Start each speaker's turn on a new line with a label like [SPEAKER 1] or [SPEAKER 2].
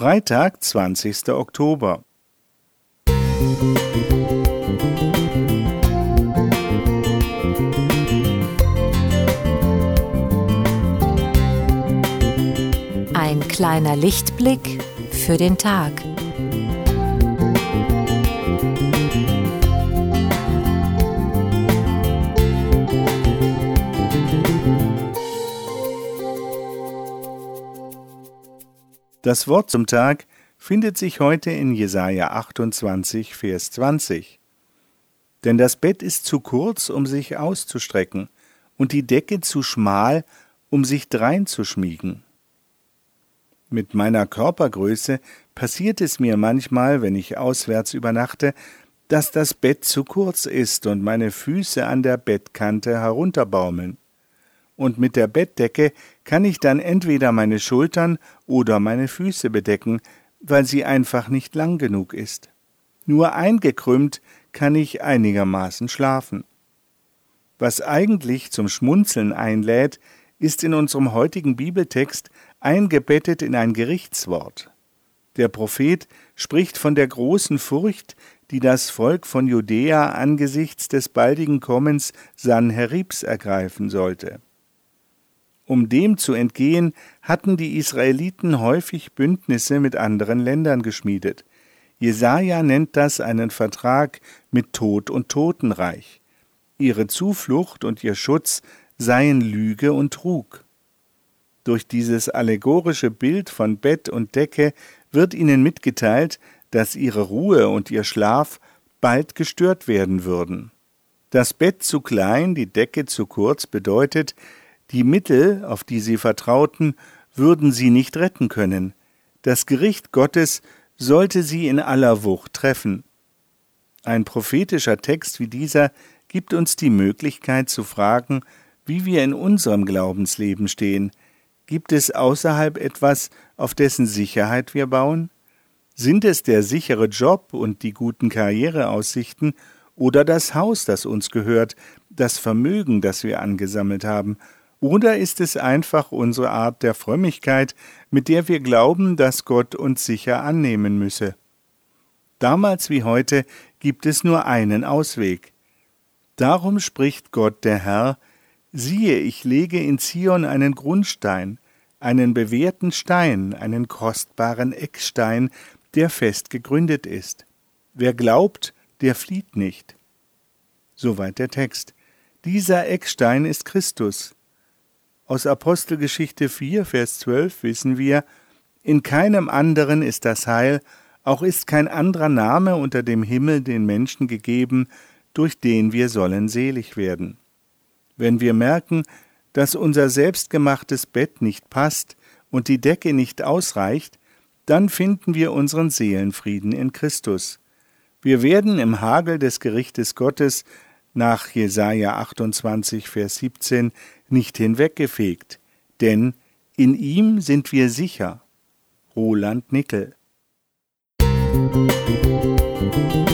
[SPEAKER 1] Freitag, 20. Oktober.
[SPEAKER 2] Ein kleiner Lichtblick für den Tag.
[SPEAKER 1] Das Wort zum Tag findet sich heute in Jesaja 28, Vers 20. Denn das Bett ist zu kurz, um sich auszustrecken, und die Decke zu schmal, um sich dreinzuschmiegen. Mit meiner Körpergröße passiert es mir manchmal, wenn ich auswärts übernachte, dass das Bett zu kurz ist und meine Füße an der Bettkante herunterbaumeln und mit der Bettdecke kann ich dann entweder meine Schultern oder meine Füße bedecken, weil sie einfach nicht lang genug ist. Nur eingekrümmt kann ich einigermaßen schlafen. Was eigentlich zum Schmunzeln einlädt, ist in unserem heutigen Bibeltext eingebettet in ein Gerichtswort. Der Prophet spricht von der großen Furcht, die das Volk von Judäa angesichts des baldigen Kommens Sanheribs ergreifen sollte. Um dem zu entgehen, hatten die Israeliten häufig Bündnisse mit anderen Ländern geschmiedet. Jesaja nennt das einen Vertrag mit Tod und Totenreich. Ihre Zuflucht und ihr Schutz seien Lüge und Trug. Durch dieses allegorische Bild von Bett und Decke wird ihnen mitgeteilt, dass ihre Ruhe und ihr Schlaf bald gestört werden würden. Das Bett zu klein, die Decke zu kurz bedeutet, die Mittel, auf die sie vertrauten, würden sie nicht retten können. Das Gericht Gottes sollte sie in aller Wucht treffen. Ein prophetischer Text wie dieser gibt uns die Möglichkeit zu fragen, wie wir in unserem Glaubensleben stehen. Gibt es außerhalb etwas, auf dessen Sicherheit wir bauen? Sind es der sichere Job und die guten Karriereaussichten oder das Haus, das uns gehört, das Vermögen, das wir angesammelt haben oder ist es einfach unsere Art der Frömmigkeit, mit der wir glauben, dass Gott uns sicher annehmen müsse? Damals wie heute gibt es nur einen Ausweg. Darum spricht Gott der Herr, siehe, ich lege in Zion einen Grundstein, einen bewährten Stein, einen kostbaren Eckstein, der fest gegründet ist. Wer glaubt, der flieht nicht. Soweit der Text. Dieser Eckstein ist Christus. Aus Apostelgeschichte 4, Vers 12 wissen wir, in keinem anderen ist das Heil, auch ist kein anderer Name unter dem Himmel den Menschen gegeben, durch den wir sollen selig werden. Wenn wir merken, dass unser selbstgemachtes Bett nicht passt und die Decke nicht ausreicht, dann finden wir unseren Seelenfrieden in Christus. Wir werden im Hagel des Gerichtes Gottes nach Jesaja 28, Vers 17 nicht hinweggefegt, denn in ihm sind wir sicher. Roland Nickel Musik